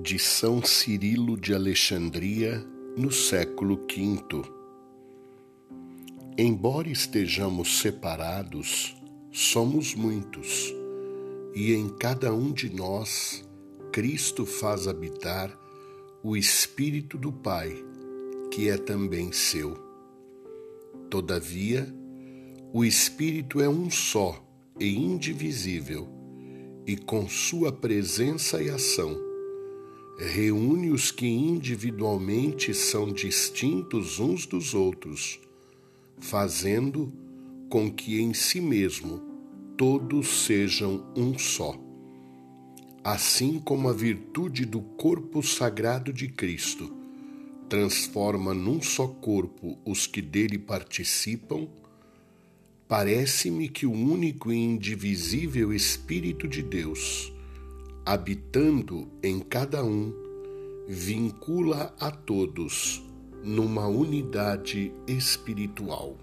de São Cirilo de Alexandria no século V. Embora estejamos separados, somos muitos, e em cada um de nós Cristo faz habitar o Espírito do Pai, que é também seu. Todavia, o Espírito é um só e indivisível, e com sua presença e ação, reúne os que individualmente são distintos uns dos outros, fazendo com que em si mesmo todos sejam um só. Assim como a virtude do corpo sagrado de Cristo transforma num só corpo os que dele participam, parece-me que o único e indivisível Espírito de Deus, habitando em cada um, vincula a todos numa unidade espiritual.